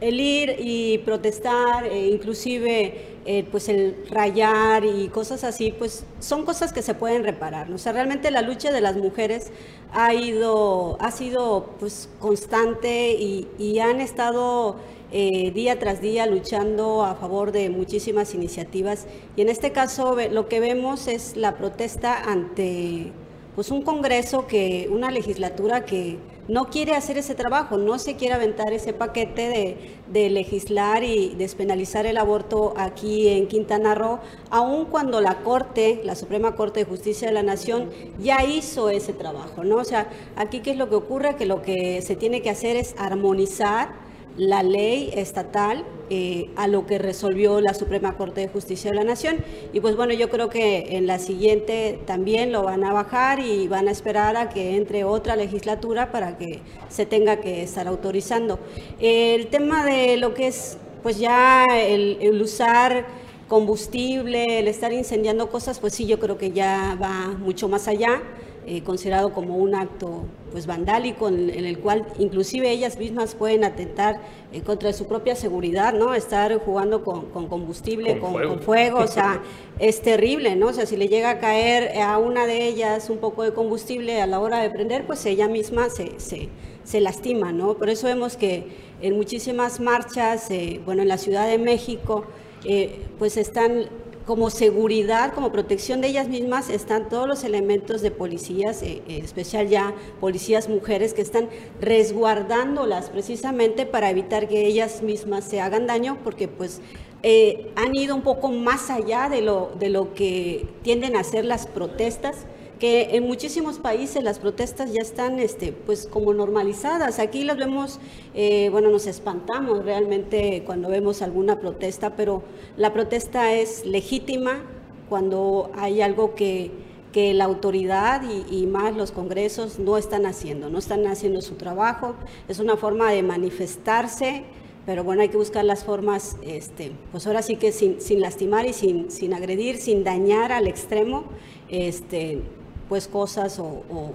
ir y protestar, e inclusive eh, pues el rayar y cosas así, pues son cosas que se pueden reparar. ¿no? Realmente la lucha de las mujeres ha ido, ha sido pues constante y, han estado eh, día tras día luchando a favor de muchísimas iniciativas. Y en este caso lo que vemos es la protesta ante pues un Congreso que, una legislatura que no quiere hacer ese trabajo, no se quiere aventar ese paquete de, de, legislar y despenalizar el aborto aquí en Quintana Roo, aun cuando la Corte, la Suprema Corte de Justicia de la Nación, ya hizo ese trabajo, ¿no? O sea, aquí qué es lo que ocurre, que lo que se tiene que hacer es armonizar la ley estatal eh, a lo que resolvió la Suprema Corte de Justicia de la Nación. Y pues bueno, yo creo que en la siguiente también lo van a bajar y van a esperar a que entre otra legislatura para que se tenga que estar autorizando. El tema de lo que es pues ya el usar combustible, el estar incendiando cosas, pues sí, yo creo que ya va mucho más allá. Eh, considerado como un acto pues vandálico en, el cual inclusive ellas mismas pueden atentar en contra su propia seguridad, ¿no? Estar jugando con, combustible, con, fuego. o sea, es terrible, ¿no? O sea, si le llega a caer a una de ellas un poco de combustible a la hora de prender, pues ella misma se, se, se lastima, ¿no? Por eso vemos que en muchísimas marchas, eh, bueno, en la Ciudad de México, eh, pues están como seguridad, como protección de ellas mismas, están todos los elementos de policías, en eh, eh, especial ya policías mujeres, que están resguardándolas precisamente para evitar que ellas mismas se hagan daño, porque pues eh, han ido un poco más allá de lo, de lo que tienden a ser las protestas que en muchísimos países las protestas ya están este, pues como normalizadas. Aquí las vemos, eh, bueno, nos espantamos realmente cuando vemos alguna protesta, pero la protesta es legítima cuando hay algo que, que la autoridad y, y, más los congresos no están haciendo, no están haciendo su trabajo. Es una forma de manifestarse, pero bueno, hay que buscar las formas, este, pues ahora sí que sin, sin lastimar y sin, sin agredir, sin dañar al extremo, este, pues cosas o,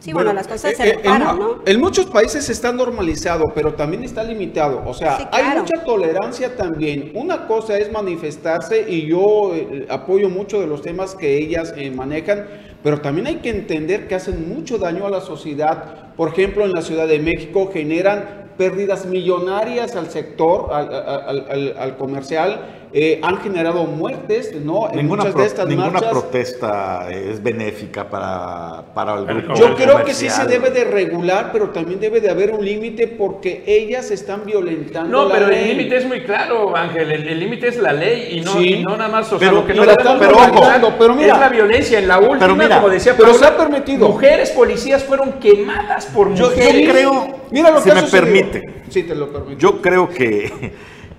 Sí, bueno, las cosas se eh, eh, ¿no? En muchos países está normalizado, pero también está limitado. O sea, hay mucha tolerancia también. Una cosa es manifestarse y yo eh, apoyo mucho de los temas que ellas manejan, pero también hay que entender que hacen mucho daño a la sociedad. Por ejemplo, en la Ciudad de México generan pérdidas millonarias al sector, al, al comercial eh, han generado muertes, ¿no? ninguna muchas de estas ninguna protesta es benéfica para, para el grupo. Yo creo que sí se debe de regular, pero también debe de haber un límite porque ellas están violentando. No, pero el límite es muy claro, Ángel. El límite es la ley y no, no nada más. O pero, lo que no pero, pero, pero mira, es la violencia. En la última, pero mira, como decía pero se ha permitido. Mujeres policías fueron quemadas por mujeres. Yo, creo, mira lo si me permite. Sí, te lo permito. Yo creo que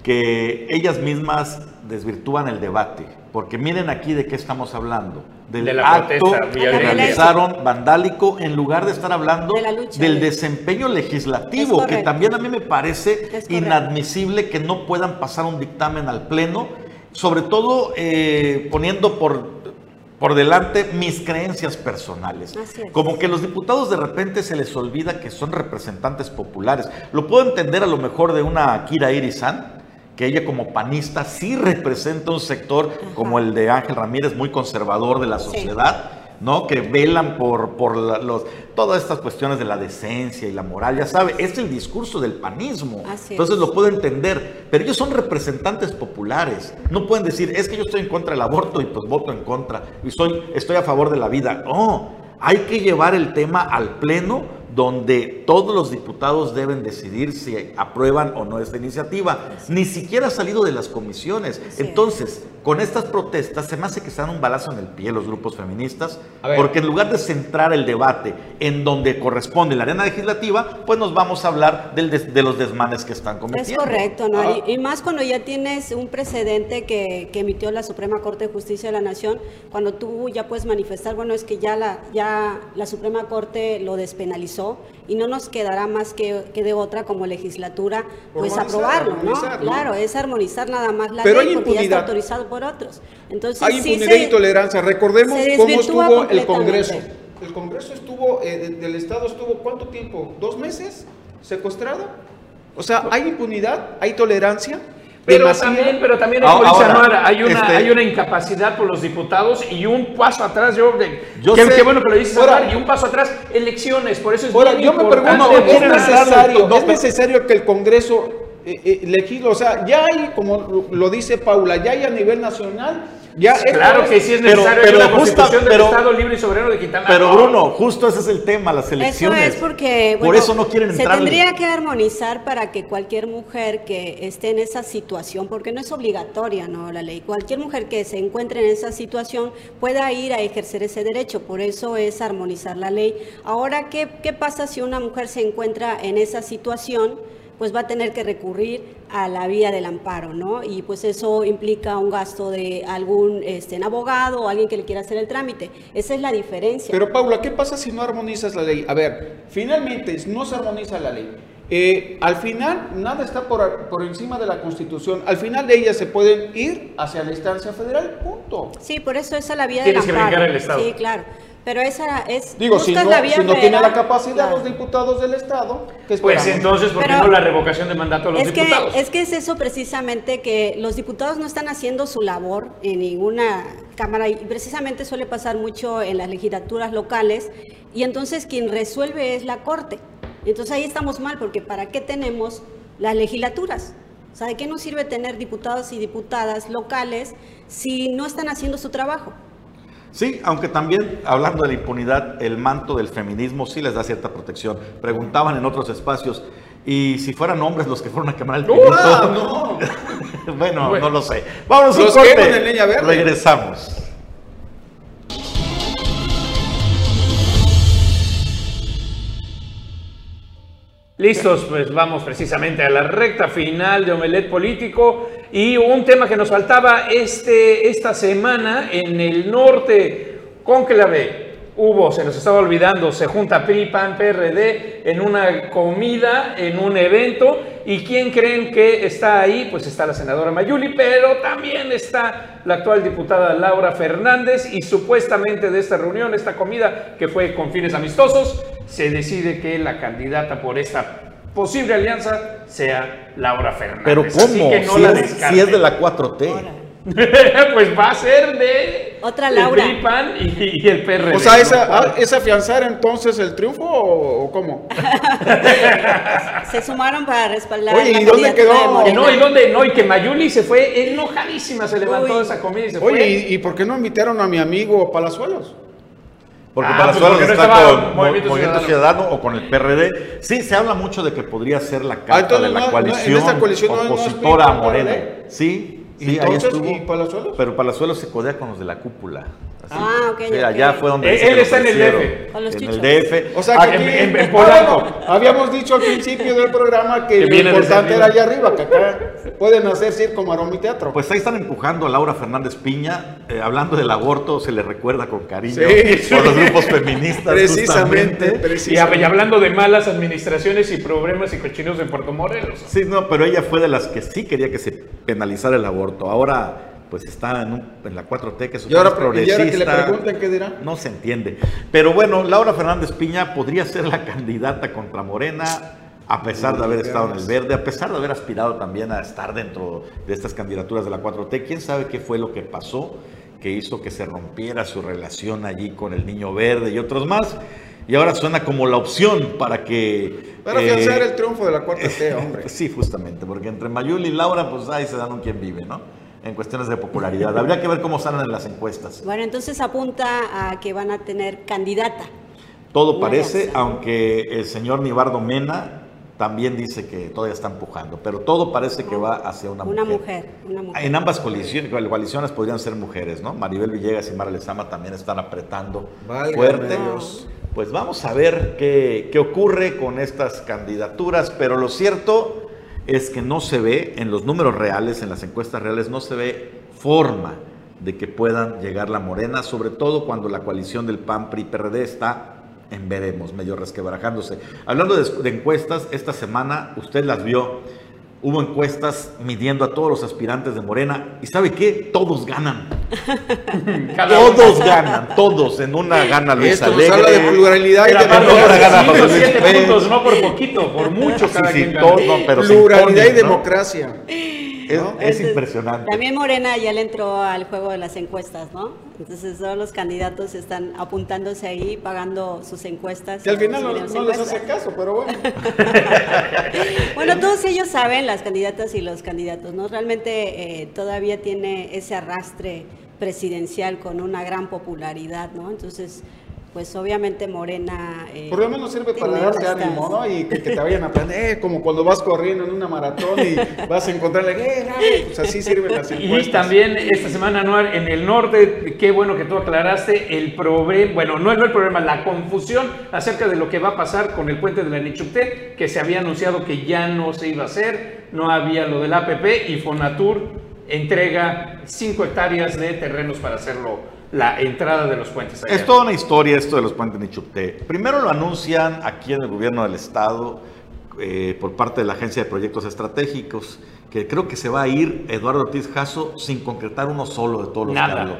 que ellas mismas desvirtúan el debate, porque miren aquí de qué estamos hablando, del acto que realizaron vandálico en lugar de estar hablando del desempeño legislativo, que también a mí me parece inadmisible que no puedan pasar un dictamen al Pleno, sobre todo eh, poniendo por por delante mis creencias personales. Como que los diputados de repente se les olvida que son representantes populares. Lo puedo entender a lo mejor de una Kira Irizan, que ella como panista sí representa un sector como el de Ángel Ramírez, muy conservador de la sociedad, ¿no? Que velan por, por los, todas estas cuestiones de la decencia y la moral, ya sabe, es el discurso del panismo. Entonces lo puedo entender, pero ellos son representantes populares. No pueden decir, es que yo estoy en contra del aborto y pues voto en contra, y soy, estoy a favor de la vida. No, hay que llevar el tema al pleno donde todos los diputados deben decidir si aprueban o no esta iniciativa. Ni siquiera ha salido de las comisiones. Entonces, con estas protestas se me hace que se dan un balazo en el pie los grupos feministas, porque en lugar de centrar el debate en donde corresponde la arena legislativa, pues nos vamos a hablar del de los desmanes que están cometiendo. Es correcto, ¿no? Ah. y, más cuando ya tienes un precedente que, que, emitió la Suprema Corte de Justicia de la Nación, cuando tú ya puedes manifestar, bueno, es que ya la, ya la Suprema Corte lo despenalizó y no nos quedará más que, que de otra como legislatura, pues aprobarlo, ¿no? Claro, es armonizar nada más la ley porque ya está autorizado por otros. Entonces, Hay impunidad y tolerancia. Recordemos cómo estuvo el Congreso. El Congreso estuvo, eh, del Estado estuvo, ¿cuánto tiempo? ¿Dos meses secuestrado? O sea, hay impunidad, hay tolerancia. Pero también, pero también ahora, hay, una, este hay una incapacidad por los diputados y un paso atrás. Yo, yo qué, bueno que lo dices, ahora, y un paso atrás, elecciones. Por eso es ahora, yo me pregunto, ¿es necesario, ¿es necesario que el Congreso eh, eh, legisle? O sea, ya hay, como lo dice Paula, ya hay a nivel nacional Ya, Claro es- que sí es pero- necesario. pero una justa- constitución del pero- Estado libre y soberano de Quintana Pero. Bruno, justo ese es el tema, las elecciones. Eso es porque Por bueno, eso no quieren se entrar. tendría que armonizar para que cualquier mujer que esté en esa situación, porque no es obligatoria, no la ley, cualquier mujer que se encuentre en esa situación pueda ir a ejercer ese derecho. Por eso es armonizar la ley. Ahora, ¿qué, qué pasa si una mujer se encuentra en esa situación? Pues va a tener que recurrir a la vía del amparo, ¿no? Y pues eso implica un gasto de algún este, abogado o alguien que le quiera hacer el trámite. Esa es la diferencia. Pero Paula, ¿qué pasa si no armonizas la ley? A ver, finalmente no se armoniza la ley. Eh, al final, nada está por, por encima de la Constitución. Al final de ella se pueden ir hacia la instancia federal, punto. Sí, por eso esa es la vía Tienes del que amparo. brincar el Estado. Sí, claro. Pero esa es. Digo, si no, la vía si no tiene la capacidad claro. los diputados del Estado, ¿qué Pues entonces, ¿por qué no la revocación de mandato a los Es que, diputados? es que es eso precisamente que los diputados no están haciendo su labor en ninguna cámara y precisamente suele pasar mucho en las legislaturas locales y entonces quien resuelve es la Corte. Entonces ahí estamos mal porque ¿para qué tenemos las legislaturas? O sea, ¿de qué nos sirve tener diputados y diputadas locales si no están haciendo su trabajo? Sí, aunque también hablando de la impunidad, el manto del feminismo sí les da cierta protección. Preguntaban en otros espacios, ¿y si fueran hombres los que fueron a quemar el ¡No! ¡No! bueno, Bueno. no lo sé. Vámonos a un Los corte. leña verde. Regresamos. Listos, pues vamos precisamente a la recta final de Omelet Político y un tema que nos faltaba este, esta semana en el norte, Conclave. Hubo, se nos estaba olvidando, se junta PRI, PAN, PRD en una comida, en un evento. ¿Y quién creen que está ahí? Pues está la senadora Mayuli, pero también está la actual diputada Laura Fernández. Y supuestamente de esta reunión, esta comida que fue con fines amistosos, se decide que la candidata por esta posible alianza sea Laura Fernández. Pero Así ¿cómo? que no si, la es, si es de la 4T. pues va a ser de Otra Laura. Y, y el PRD. O sea, ¿no? ¿esa, ah, ¿es afianzar entonces el triunfo o, o cómo? Se sumaron para respaldar. Oye, la ¿y dónde quedó? no, y dónde, no, y que Mayuli se fue enojadísima, se levantó de esa comida y se fue. Oye, ¿y, y por qué no invitaron a mi amigo Palazuelos? Porque Ah, pues Palazuelos porque está con Mo- Movimiento Movimiento, Ciudadano. Ciudadano. o con el PRD. Sí, se habla mucho de que podría ser la carta entonces de la no- no- en coalición, esta coalición no- no es opositora a Morena. PRD. Sí, ¿Y sí, ahí entonces, estuvo. y Palazuelos? Pero Palazuelos se codea con los de la cúpula. Así. Ah, ok, Sí, allá fue donde Él- que él está en el. DF. Con los En el DF. O sea, Ah, que en- aquí- en- en Ah, Polanco. habíamos dicho al principio del programa que, Que lo importante era allá arriba, que acá pueden hacer circo, maroma y teatro. Pues ahí están empujando a Laura Fernández Piña. eh, hablando del aborto, se le recuerda con cariño Sí. por los grupos feministas. precisamente, justamente. Y, precisamente. y hablando de malas administraciones y problemas y cochinos en Puerto Morelos. Sí, no, pero ella fue de las que sí quería que se penalizara el aborto. Ahora, pues está en, un- en la 4T, que es Y ahora, y progresista. ahora que le pregunten qué dirá. No se entiende. Pero bueno, Laura Fernández Piña podría ser la candidata contra Morena, a pesar de haber estado en el verde, a pesar de haber aspirado también a estar dentro de estas candidaturas de la 4T. ¿Quién sabe qué fue lo que pasó que hizo que se rompiera su relación allí con el Niño Verde y otros más? Y ahora suena como la opción para que... Para eh, afianzar el triunfo de la cuarta T, hombre. Sí, justamente, porque entre Mayuli y Laura, pues ahí se dan un quien vive, ¿no? En cuestiones de popularidad. Habría que ver cómo salen en las encuestas. Bueno, entonces apunta a que van a tener candidata. Todo parece, aunque el señor Nibardo Mena también dice que todavía está empujando, pero todo parece que va hacia una, Una mujer, una mujer. En ambas coaliciones, coaliciones podrían ser mujeres, ¿no? Maribel Villegas y Mara Lezama también están apretando Válgame fuerte. Dios. Pues vamos a ver qué, qué ocurre con estas candidaturas, pero lo cierto es que no se ve en los números reales, en las encuestas reales, no se ve forma de que puedan llegar la morena, sobre todo cuando la coalición del PAN, PRI, PRD está en veremos, medio resquebrajándose. Hablando de, de encuestas, esta semana usted las vio, hubo encuestas midiendo a todos los aspirantes de Morena, y ¿sabe qué? Todos ganan. Todos ganan, todos. En una gana Luis Esto Alegre. habla de pluralidad y de democracia. gana cinco, José Luis siete Pérez. puntos, no por poquito, por mucho cada sí, quien todo, pero Pluralidad y imponen, ¿no? Es, ¿no? es Entonces, impresionante. También Morena ya le entró al juego de las encuestas, ¿no? Entonces todos los candidatos están apuntándose ahí, pagando sus encuestas. Que al final no, no les hace caso, pero bueno. Bueno, todos ellos saben, las candidatas y los candidatos, ¿no? Realmente eh, todavía tiene ese arrastre presidencial con una gran popularidad, ¿no? Entonces, pues obviamente Morena... eh, Por lo menos sirve para darte ánimo, ¿no? Y que, te vayan a aprender, eh, como cuando vas corriendo en una maratón y vas a encontrarle, eh, pues así sirven las encuestas. Y también esta semana, Anuar, en el norte, qué bueno que tú aclaraste el problema, bueno, no, no el problema, la confusión acerca de lo que va a pasar con el puente de la Nichupté, que se había anunciado que ya no se iba a hacer, no había lo del APP y Fonatur entrega 5 hectáreas de terrenos para hacerlo la entrada de los puentes. Es toda una historia esto de los puentes Nichupté. Primero lo anuncian aquí en el gobierno del estado eh, por parte de la Agencia de Proyectos Estratégicos, que creo que se va a ir Eduardo Ortiz Jasso sin concretar uno solo de todos los Nada. que habló.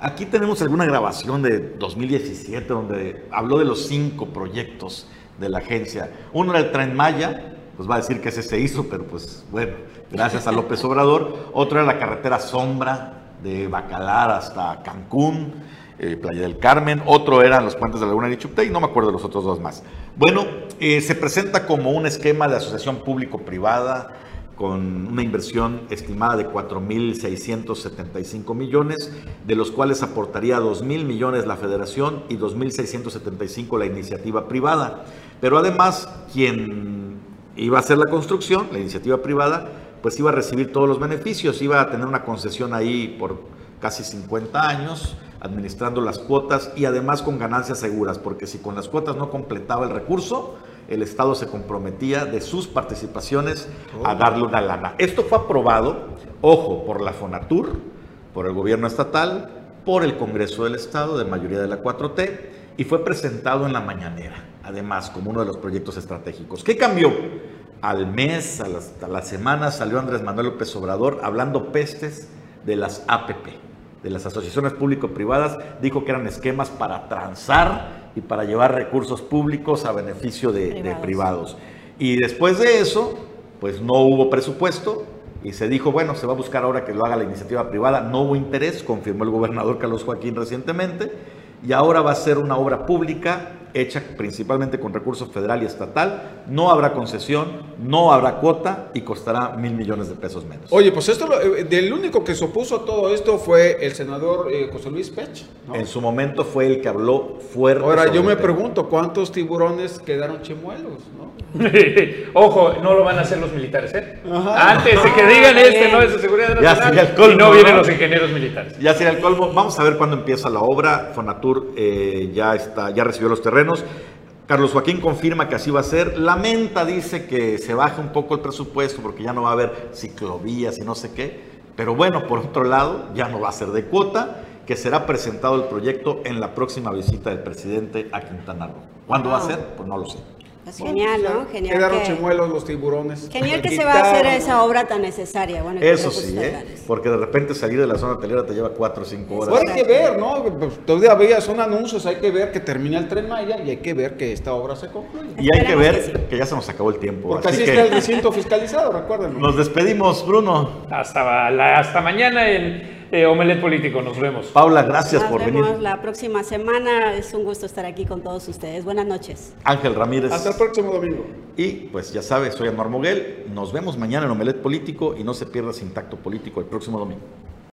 Aquí tenemos alguna grabación de 2017 donde habló de los cinco proyectos de la agencia. Uno era el Tren Maya, pues va a decir que ese se hizo, pero pues bueno, gracias a López Obrador. Otro era la carretera Sombra, de Bacalar hasta Cancún, eh, Playa del Carmen, otro eran los puentes de la Laguna de Chupté y no me acuerdo de los otros dos más. Bueno, eh, se presenta como un esquema de asociación público-privada con una inversión estimada de 4.675 millones, de los cuales aportaría 2.000 millones la federación y 2.675 la iniciativa privada. Pero además, quien iba a hacer la construcción, la iniciativa privada, pues iba a recibir todos los beneficios, iba a tener una concesión ahí por casi 50 años, administrando las cuotas y además con ganancias seguras, porque si con las cuotas no completaba el recurso, el Estado se comprometía de sus participaciones a darle una lana. Esto fue aprobado, ojo, por la Fonatur, por el gobierno estatal, por el Congreso del Estado, de mayoría de la 4T, y fue presentado en la mañanera, además, como uno de los proyectos estratégicos. ¿Qué cambió? Al mes, a, las, a la semana, salió Andrés Manuel López Obrador hablando pestes de las APP, de las asociaciones público-privadas, dijo que eran esquemas para transar y para llevar recursos públicos a beneficio de privados. de privados. Y después de eso, pues no hubo presupuesto y se dijo, bueno, se va a buscar ahora que lo haga la iniciativa privada. No hubo interés, confirmó el gobernador Carlos Joaquín recientemente, y ahora va a ser una obra pública hecha principalmente con recursos federal y estatal, no habrá concesión, no habrá cuota y costará mil millones de pesos menos. Oye, pues esto, eh, del único que se opuso a todo esto fue el senador eh, José Luis Pech. ¿no? En su momento fue el que habló fuerte. Ahora yo me pregunto, ¿cuántos tiburones quedaron chimuelos? ¿no? Ojo, no lo van a hacer los militares, ¿eh? Ajá. Antes de que digan este, no es de seguridad nacional, colmo, y no vienen los ingenieros militares. Ya sería el colmo. Vamos a ver cuándo empieza la obra. Fonatur eh, ya está, ya recibió los terrenos. Carlos Joaquín confirma que así va a ser. Lamenta, dice que se baje un poco el presupuesto porque ya no va a haber ciclovías y no sé qué. Pero bueno, por otro lado, ya no va a ser de cuota, que será presentado el proyecto en la próxima visita del presidente a Quintana Roo. ¿Cuándo va a ser? Pues no lo sé. Pues genial, ¿no? Genial. Quedaron que, chimuelos los tiburones. Genial que se va a hacer esa obra tan necesaria. Bueno, Eso sí, ¿eh? porque de repente salir de la zona hotelera te lleva 4 o 5 horas. Pues hay que ver, ¿no? Pues, todavía veía, son anuncios, hay que ver que termina el tren Maya y hay que ver que esta obra se concluye. Y hay que ver que, sí. que, ya se nos acabó el tiempo. Porque así, así está el recinto fiscalizado, recuerden. Nos despedimos, Bruno. Hasta, la, hasta mañana en eh, Omelet Político. Nos vemos. Paula, gracias Nos por vemos venir. la próxima semana. Es un gusto estar aquí con todos ustedes. Buenas noches. Ángel Ramírez. Hasta el próximo domingo. Y pues ya sabes, soy Anuar Moguel. Nos vemos mañana en Omelet Político y no se pierda Sin Tacto Político el próximo domingo.